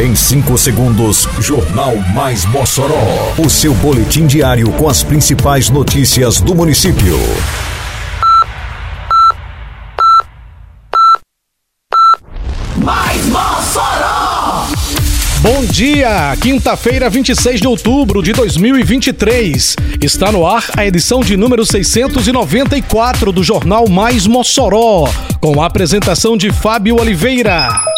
Em 5 segundos, Jornal Mais Mossoró. O seu boletim diário com as principais notícias do município. Mais Mossoró! Bom dia, quinta-feira, 26 de outubro de 2023. Está no ar a edição de número 694 do Jornal Mais Mossoró, com a apresentação de Fábio Oliveira.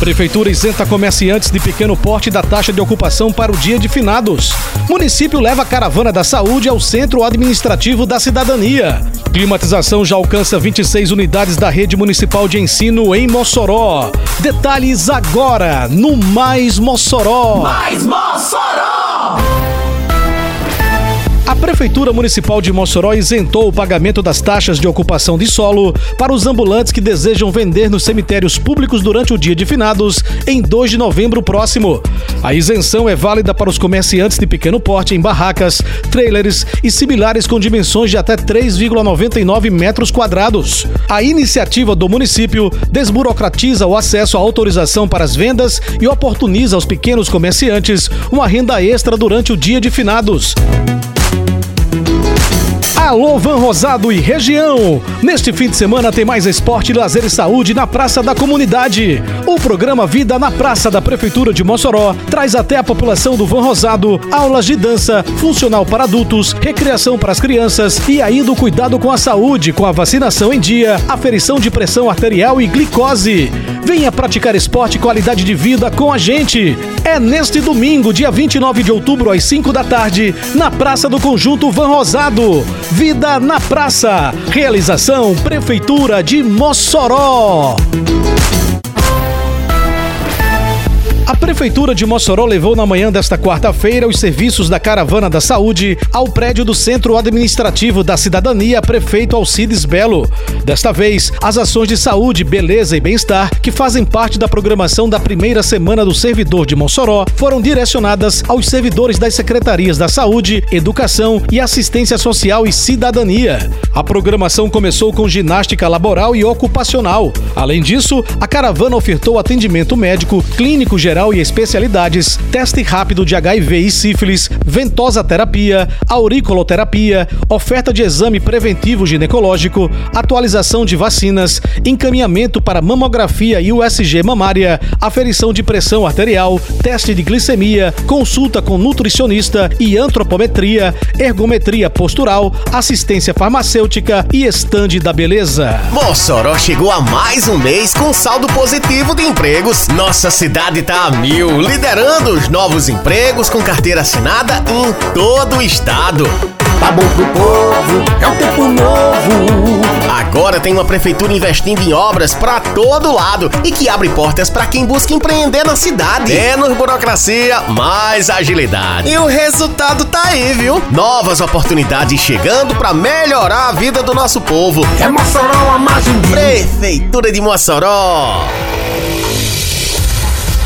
Prefeitura isenta comerciantes de pequeno porte da taxa de ocupação para o dia de finados. Município leva a caravana da saúde ao centro administrativo da cidadania. Climatização já alcança 26 unidades da rede municipal de ensino em Mossoró. Detalhes agora no Mais Mossoró. Mais Mossoró! A Prefeitura Municipal de Mossoró isentou o pagamento das taxas de ocupação de solo para os ambulantes que desejam vender nos cemitérios públicos durante o dia de finados, em 2 de novembro próximo. A isenção é válida para os comerciantes de pequeno porte em barracas, trailers e similares com dimensões de até 3,99 metros quadrados. A iniciativa do município desburocratiza o acesso à autorização para as vendas e oportuniza aos pequenos comerciantes uma renda extra durante o dia de finados. Alô Van Rosado e região! Neste fim de semana tem mais esporte, lazer e saúde na Praça da Comunidade. O programa Vida na Praça da Prefeitura de Mossoró traz até a população do Van Rosado aulas de dança, funcional para adultos, recreação para as crianças e ainda o cuidado com a saúde, com a vacinação em dia, aferição de pressão arterial e glicose. Venha praticar esporte e qualidade de vida com a gente. É neste domingo, dia 29 de outubro, às 5 da tarde, na Praça do Conjunto Van Rosado. Vida na Praça. Realização Prefeitura de Mossoró. Prefeitura de Mossoró levou na manhã desta quarta-feira os serviços da Caravana da Saúde ao prédio do Centro Administrativo da Cidadania Prefeito Alcides Belo. Desta vez, as ações de saúde, beleza e bem-estar, que fazem parte da programação da primeira semana do servidor de Mossoró, foram direcionadas aos servidores das Secretarias da Saúde, Educação e Assistência Social e Cidadania. A programação começou com ginástica laboral e ocupacional. Além disso, a caravana ofertou atendimento médico, clínico geral e especialidades, teste rápido de HIV e sífilis, ventosa terapia, auriculoterapia, oferta de exame preventivo ginecológico, atualização de vacinas, encaminhamento para mamografia e USG mamária, aferição de pressão arterial, teste de glicemia, consulta com nutricionista e antropometria, ergometria postural, assistência farmacêutica e estande da beleza. Mossoró chegou a mais um mês com saldo positivo de empregos. Nossa cidade tá a mil, liderando os novos empregos com carteira assinada em todo o estado. Tá bom pro povo, é um tempo novo. Agora tem uma prefeitura investindo em obras pra todo lado e que abre portas pra quem busca empreender na cidade. Menos burocracia, mais agilidade. E o resultado tá aí, viu? Novas oportunidades chegando pra melhorar a vida do nosso povo. É Mossoró a margem. Prefeitura de Mossoró.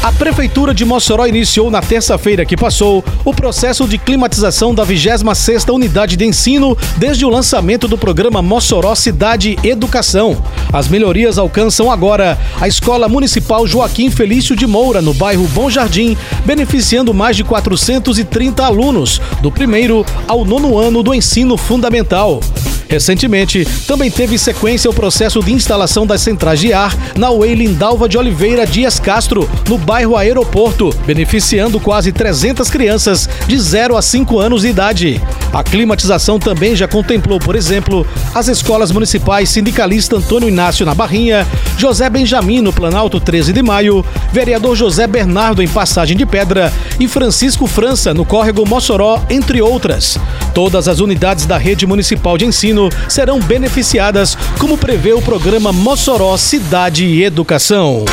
A Prefeitura de Mossoró iniciou na terça-feira que passou o processo de climatização da 26ª Unidade de Ensino desde o lançamento do programa Mossoró Cidade Educação. As melhorias alcançam agora a Escola Municipal Joaquim Felício de Moura, no bairro Bom Jardim, beneficiando mais de 430 alunos, do primeiro ao nono ano do ensino fundamental. Recentemente, também teve sequência o processo de instalação das centrais de ar na UEI Lindalva de Oliveira Dias Castro, no bairro Aeroporto, beneficiando quase 300 crianças de 0 a 5 anos de idade. A climatização também já contemplou, por exemplo, as escolas municipais Sindicalista Antônio Inácio na Barrinha, José Benjamin no Planalto 13 de Maio, vereador José Bernardo em Passagem de Pedra e Francisco França no Córrego Mossoró, entre outras. Todas as unidades da rede municipal de ensino serão beneficiadas, como prevê o programa Mossoró Cidade e Educação.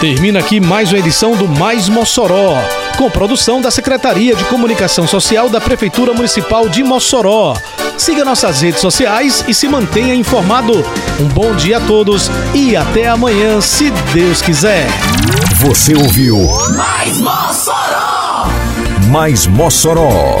Termina aqui mais uma edição do Mais Mossoró, com produção da Secretaria de Comunicação Social da Prefeitura Municipal de Mossoró. Siga nossas redes sociais e se mantenha informado. Um bom dia a todos e até amanhã, se Deus quiser. Você ouviu Mais Mossoró! Mais Mossoró,